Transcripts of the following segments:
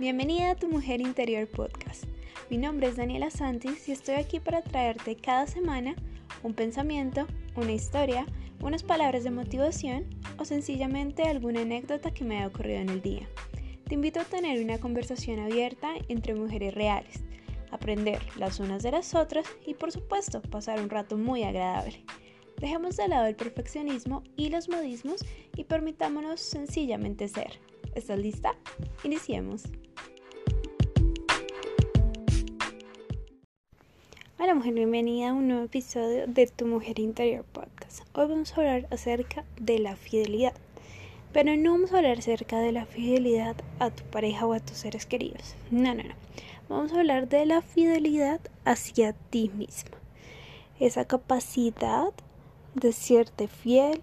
Bienvenida a Tu Mujer Interior Podcast. Mi nombre es Daniela Santis y estoy aquí para traerte cada semana un pensamiento, una historia, unas palabras de motivación o sencillamente alguna anécdota que me haya ocurrido en el día. Te invito a tener una conversación abierta entre mujeres reales, aprender las unas de las otras y por supuesto pasar un rato muy agradable. Dejemos de lado el perfeccionismo y los modismos y permitámonos sencillamente ser. ¿Estás lista? Iniciemos. Hola mujer, bienvenida a un nuevo episodio de Tu Mujer Interior Podcast. Hoy vamos a hablar acerca de la fidelidad. Pero no vamos a hablar acerca de la fidelidad a tu pareja o a tus seres queridos. No, no, no. Vamos a hablar de la fidelidad hacia ti misma. Esa capacidad de serte fiel,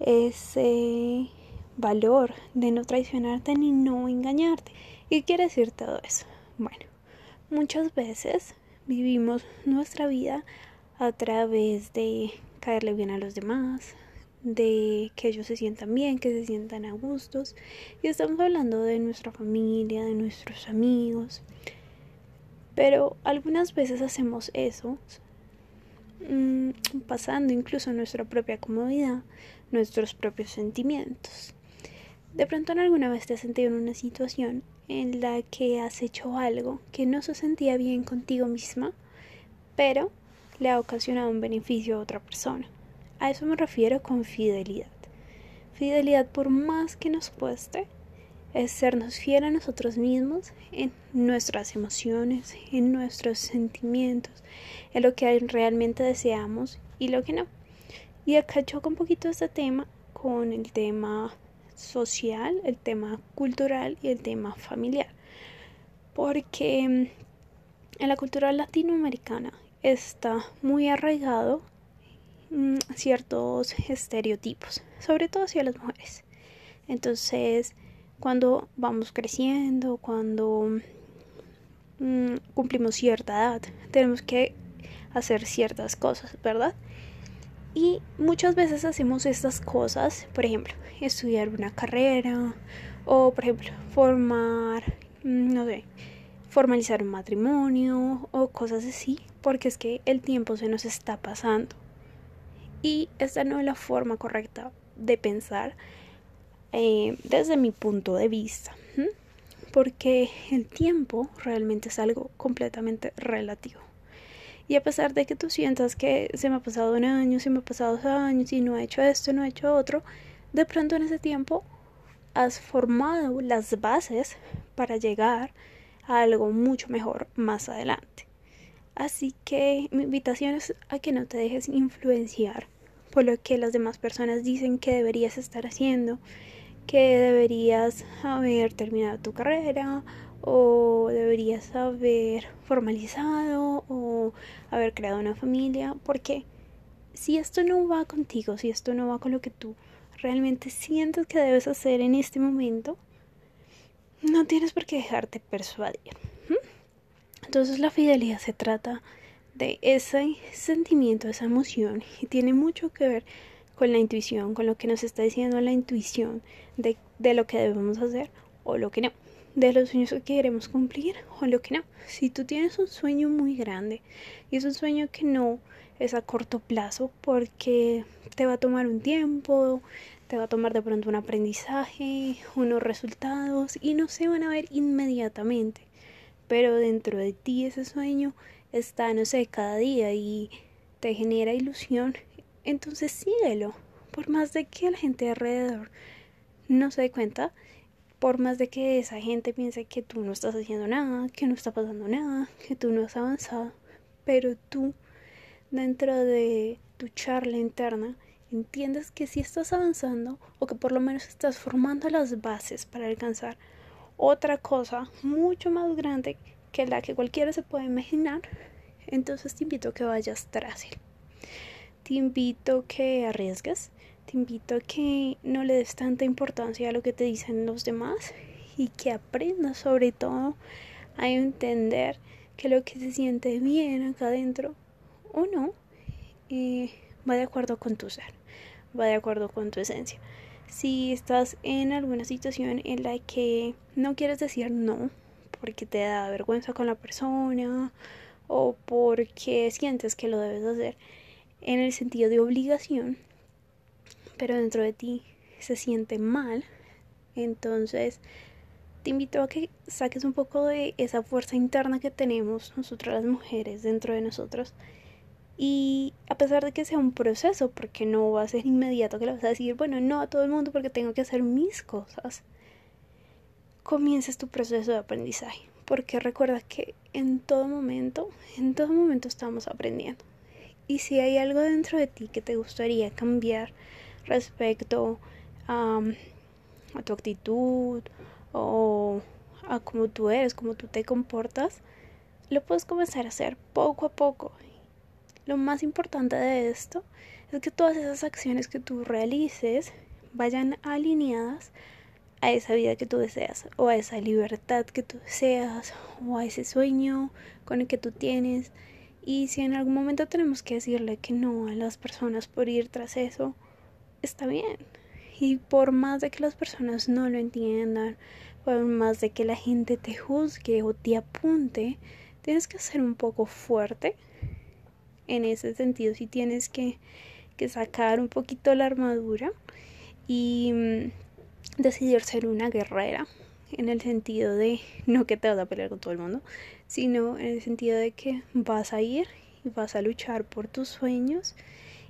ese valor de no traicionarte ni no engañarte. ¿Qué quiere decir todo eso? Bueno, muchas veces vivimos nuestra vida a través de caerle bien a los demás, de que ellos se sientan bien, que se sientan a gustos. Y estamos hablando de nuestra familia, de nuestros amigos. Pero algunas veces hacemos eso mmm, pasando incluso nuestra propia comodidad, nuestros propios sentimientos. De pronto en alguna vez te has sentido en una situación en la que has hecho algo que no se sentía bien contigo misma, pero le ha ocasionado un beneficio a otra persona. A eso me refiero con fidelidad. Fidelidad por más que nos cueste, es sernos fiel a nosotros mismos en nuestras emociones, en nuestros sentimientos, en lo que realmente deseamos y lo que no. Y acá choca un poquito este tema con el tema social, el tema cultural y el tema familiar. Porque mm, en la cultura latinoamericana está muy arraigado mm, ciertos estereotipos, sobre todo hacia las mujeres. Entonces, cuando vamos creciendo, cuando mm, cumplimos cierta edad, tenemos que hacer ciertas cosas, ¿verdad? Y muchas veces hacemos estas cosas, por ejemplo, estudiar una carrera o, por ejemplo, formar, mm, no sé, formalizar un matrimonio o cosas así, porque es que el tiempo se nos está pasando. Y esta no es la forma correcta de pensar eh, desde mi punto de vista, porque el tiempo realmente es algo completamente relativo. Y a pesar de que tú sientas que se me ha pasado un año, se me ha pasado dos años y no he hecho esto, no he hecho otro, de pronto en ese tiempo has formado las bases para llegar a algo mucho mejor más adelante. Así que mi invitación es a que no te dejes influenciar por lo que las demás personas dicen que deberías estar haciendo, que deberías haber terminado tu carrera o deberías haber formalizado o haber creado una familia, porque si esto no va contigo, si esto no va con lo que tú realmente sientes que debes hacer en este momento, no tienes por qué dejarte persuadir. Entonces la fidelidad se trata de ese sentimiento, esa emoción y tiene mucho que ver con la intuición, con lo que nos está diciendo la intuición de, de lo que debemos hacer o lo que no de los sueños que queremos cumplir o lo que no. Si tú tienes un sueño muy grande y es un sueño que no es a corto plazo porque te va a tomar un tiempo, te va a tomar de pronto un aprendizaje, unos resultados y no se van a ver inmediatamente. Pero dentro de ti ese sueño está, no sé, cada día y te genera ilusión. Entonces síguelo. Por más de que la gente alrededor no se dé cuenta, por más de que esa gente piense que tú no estás haciendo nada, que no está pasando nada, que tú no has avanzado, pero tú dentro de tu charla interna entiendes que sí estás avanzando o que por lo menos estás formando las bases para alcanzar otra cosa mucho más grande que la que cualquiera se puede imaginar, entonces te invito a que vayas tras él. Te invito a que arriesgues, te invito a que no le des tanta importancia a lo que te dicen los demás y que aprendas sobre todo a entender que lo que se siente bien acá adentro o no eh, va de acuerdo con tu ser, va de acuerdo con tu esencia. Si estás en alguna situación en la que no quieres decir no porque te da vergüenza con la persona o porque sientes que lo debes hacer en el sentido de obligación, pero dentro de ti se siente mal, entonces te invito a que saques un poco de esa fuerza interna que tenemos nosotras las mujeres dentro de nosotros y a pesar de que sea un proceso, porque no va a ser inmediato que le vas a decir, bueno, no a todo el mundo porque tengo que hacer mis cosas, comiences tu proceso de aprendizaje. Porque recuerda que en todo momento, en todo momento estamos aprendiendo. Y si hay algo dentro de ti que te gustaría cambiar respecto a, a tu actitud o a cómo tú eres, cómo tú te comportas, lo puedes comenzar a hacer poco a poco lo más importante de esto es que todas esas acciones que tú realices vayan alineadas a esa vida que tú deseas o a esa libertad que tú deseas o a ese sueño con el que tú tienes. Y si en algún momento tenemos que decirle que no a las personas por ir tras eso, está bien. Y por más de que las personas no lo entiendan, por más de que la gente te juzgue o te apunte, tienes que ser un poco fuerte en ese sentido si tienes que, que sacar un poquito la armadura y mm, decidir ser una guerrera en el sentido de no que te vas a pelear con todo el mundo, sino en el sentido de que vas a ir y vas a luchar por tus sueños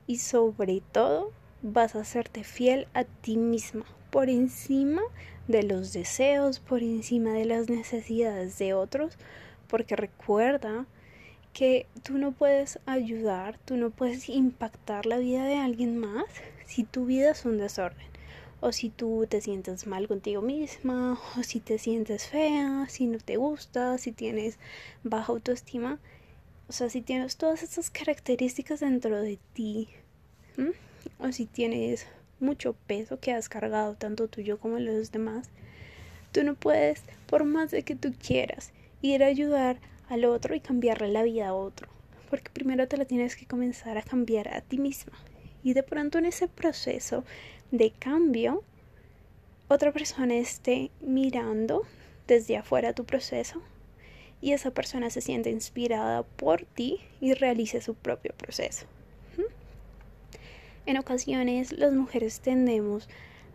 y sobre todo vas a hacerte fiel a ti misma por encima de los deseos, por encima de las necesidades de otros, porque recuerda que tú no puedes ayudar, tú no puedes impactar la vida de alguien más si tu vida es un desorden. O si tú te sientes mal contigo misma, o si te sientes fea, si no te gusta, si tienes baja autoestima. O sea, si tienes todas esas características dentro de ti, o si tienes mucho peso que has cargado tanto tuyo como los demás, tú no puedes, por más de que tú quieras, ir a ayudar al otro y cambiarle la vida a otro. Porque primero te la tienes que comenzar a cambiar a ti misma. Y de pronto en ese proceso de cambio, otra persona esté mirando desde afuera tu proceso y esa persona se siente inspirada por ti y realice su propio proceso. En ocasiones las mujeres tendemos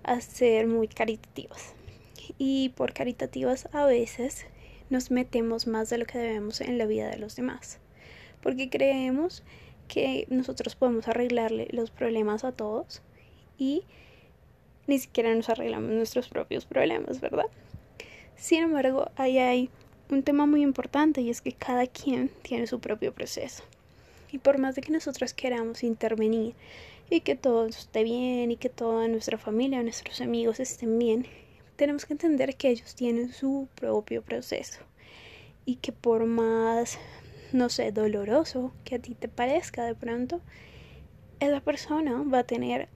a ser muy caritativas y por caritativas a veces nos metemos más de lo que debemos en la vida de los demás. Porque creemos que nosotros podemos arreglarle los problemas a todos y ni siquiera nos arreglamos nuestros propios problemas, ¿verdad? Sin embargo, ahí hay un tema muy importante y es que cada quien tiene su propio proceso. Y por más de que nosotros queramos intervenir y que todo esté bien y que toda nuestra familia, nuestros amigos estén bien, tenemos que entender que ellos tienen su propio proceso. Y que por más, no sé, doloroso que a ti te parezca de pronto, esa persona va a tener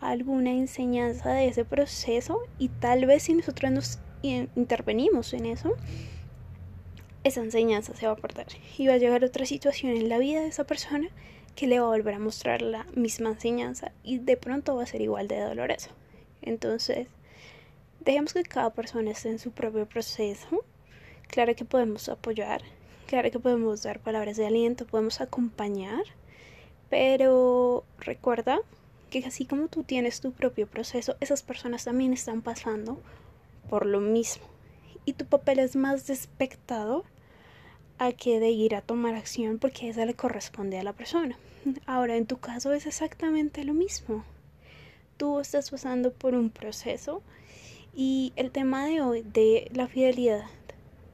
alguna enseñanza de ese proceso y tal vez si nosotros nos intervenimos en eso, esa enseñanza se va a perder. Y va a llegar otra situación en la vida de esa persona que le va a volver a mostrar la misma enseñanza y de pronto va a ser igual de doloroso. Entonces, Dejemos que cada persona esté en su propio proceso. Claro que podemos apoyar, claro que podemos dar palabras de aliento, podemos acompañar, pero recuerda que así como tú tienes tu propio proceso, esas personas también están pasando por lo mismo. Y tu papel es más de espectador a que de ir a tomar acción porque esa le corresponde a la persona. Ahora, en tu caso es exactamente lo mismo. Tú estás pasando por un proceso y el tema de hoy de la fidelidad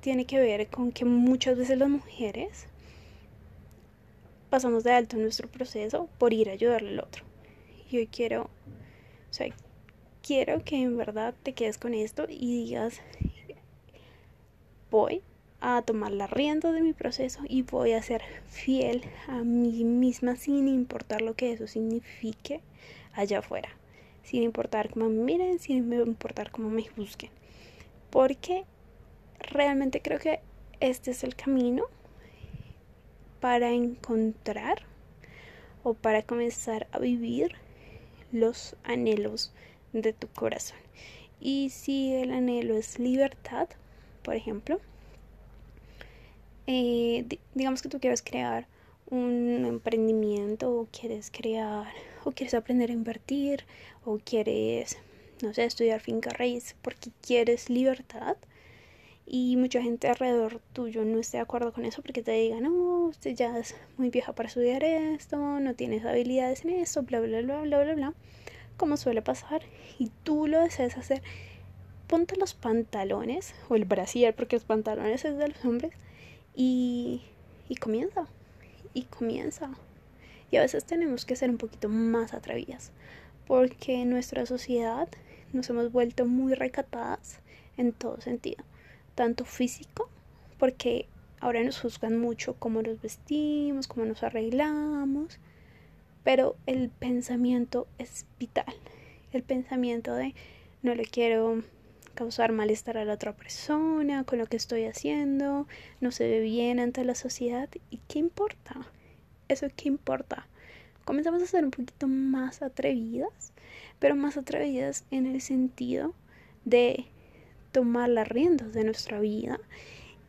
tiene que ver con que muchas veces las mujeres pasamos de alto nuestro proceso por ir a ayudarle al otro. Y hoy quiero, o sea, quiero que en verdad te quedes con esto y digas, voy a tomar la rienda de mi proceso y voy a ser fiel a mí misma sin importar lo que eso signifique allá afuera sin importar cómo me miren, sin importar cómo me juzguen. Porque realmente creo que este es el camino para encontrar o para comenzar a vivir los anhelos de tu corazón. Y si el anhelo es libertad, por ejemplo, eh, digamos que tú quieres crear un emprendimiento o quieres crear o quieres aprender a invertir o quieres, no sé, estudiar finca raíz porque quieres libertad y mucha gente alrededor tuyo no esté de acuerdo con eso porque te diga, no, usted ya es muy vieja para estudiar esto, no tienes habilidades en esto, bla, bla, bla, bla, bla, bla, como suele pasar, y tú lo deseas hacer, ponte los pantalones o el brasier, porque los pantalones es de los hombres, y, comienza, y comienza. Y a veces tenemos que ser un poquito más atrevidas, porque en nuestra sociedad nos hemos vuelto muy recatadas en todo sentido tanto físico, porque ahora nos juzgan mucho cómo nos vestimos, cómo nos arreglamos, pero el pensamiento es vital. El pensamiento de no le quiero causar malestar a la otra persona con lo que estoy haciendo, no se ve bien ante la sociedad. ¿Y qué importa? ¿Eso qué importa? Comenzamos a ser un poquito más atrevidas, pero más atrevidas en el sentido de tomar las riendas de nuestra vida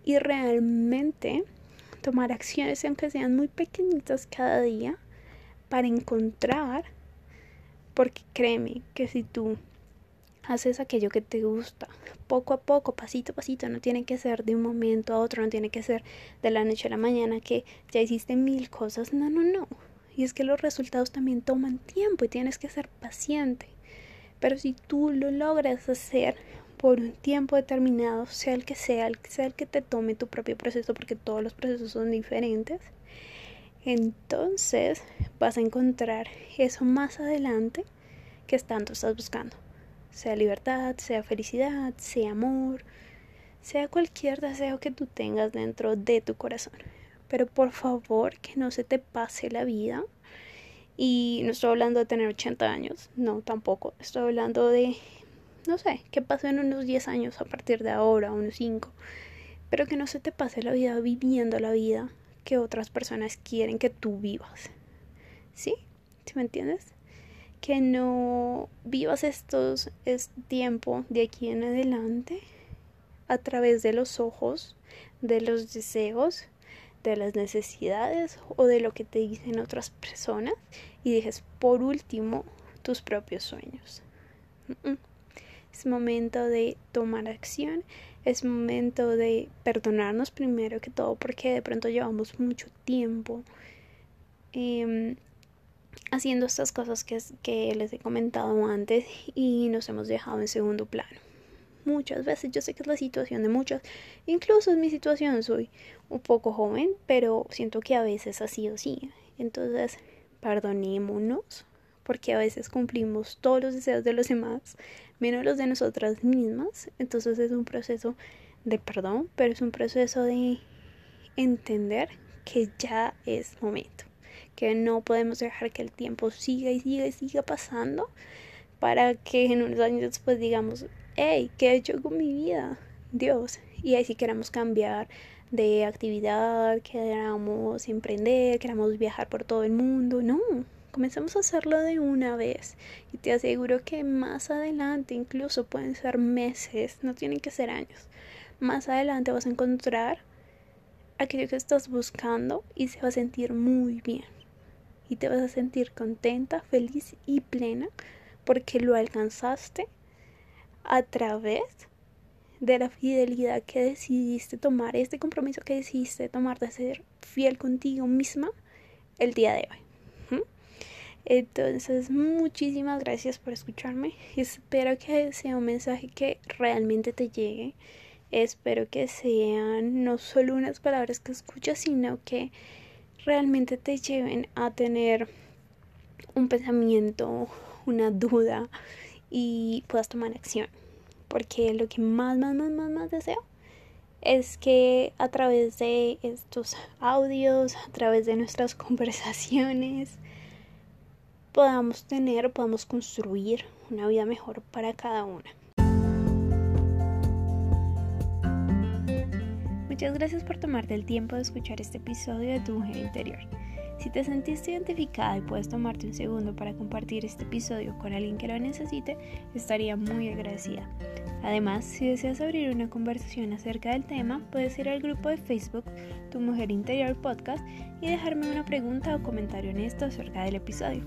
y realmente tomar acciones, aunque sean muy pequeñitas cada día, para encontrar, porque créeme que si tú haces aquello que te gusta, poco a poco, pasito a pasito, no tiene que ser de un momento a otro, no tiene que ser de la noche a la mañana que ya hiciste mil cosas, no, no, no. Y es que los resultados también toman tiempo y tienes que ser paciente. Pero si tú lo logras hacer por un tiempo determinado, sea el que sea, sea el que te tome tu propio proceso, porque todos los procesos son diferentes, entonces vas a encontrar eso más adelante que tanto estás buscando. Sea libertad, sea felicidad, sea amor, sea cualquier deseo que tú tengas dentro de tu corazón. Pero por favor que no se te pase la vida. Y no estoy hablando de tener 80 años, no, tampoco. Estoy hablando de no sé, que pasó en unos 10 años a partir de ahora, unos 5, pero que no se te pase la vida viviendo la vida que otras personas quieren que tú vivas. ¿Sí? ¿Sí me entiendes? Que no vivas estos este tiempo de aquí en adelante a través de los ojos, de los deseos, de las necesidades o de lo que te dicen otras personas y dejes por último tus propios sueños. Es momento de tomar acción, es momento de perdonarnos primero que todo porque de pronto llevamos mucho tiempo em, haciendo estas cosas que, que les he comentado antes y nos hemos dejado en segundo plano. Muchas veces yo sé que es la situación de muchas, incluso es mi situación, soy un poco joven, pero siento que a veces ha sido así. Entonces, perdonémonos, porque a veces cumplimos todos los deseos de los demás, menos los de nosotras mismas. Entonces es un proceso de perdón, pero es un proceso de entender que ya es momento, que no podemos dejar que el tiempo siga y siga y siga pasando para que en unos años después digamos, hey, ¿qué he hecho con mi vida? Dios. Y ahí sí queramos cambiar de actividad, queramos emprender, queramos viajar por todo el mundo. No, Comenzamos a hacerlo de una vez y te aseguro que más adelante, incluso pueden ser meses, no tienen que ser años, más adelante vas a encontrar aquello que estás buscando y se va a sentir muy bien. Y te vas a sentir contenta, feliz y plena porque lo alcanzaste a través de la fidelidad que decidiste tomar, este compromiso que decidiste tomar de ser fiel contigo misma el día de hoy. Entonces, muchísimas gracias por escucharme. Espero que sea un mensaje que realmente te llegue. Espero que sean no solo unas palabras que escuchas, sino que realmente te lleven a tener un pensamiento, una duda y puedas tomar acción. Porque lo que más, más, más, más, más deseo es que a través de estos audios, a través de nuestras conversaciones, podamos tener, podamos construir una vida mejor para cada una. Muchas gracias por tomarte el tiempo de escuchar este episodio de Tu Mujer Interior. Si te sentiste identificada y puedes tomarte un segundo para compartir este episodio con alguien que lo necesite, estaría muy agradecida. Además, si deseas abrir una conversación acerca del tema, puedes ir al grupo de Facebook Tu Mujer Interior Podcast y dejarme una pregunta o comentario honesto acerca del episodio.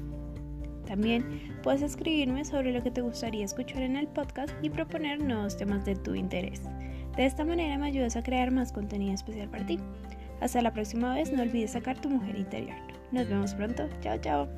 También puedes escribirme sobre lo que te gustaría escuchar en el podcast y proponer nuevos temas de tu interés. De esta manera me ayudas a crear más contenido especial para ti. Hasta la próxima vez, no olvides sacar tu mujer interior. Nos vemos pronto. Chao, chao.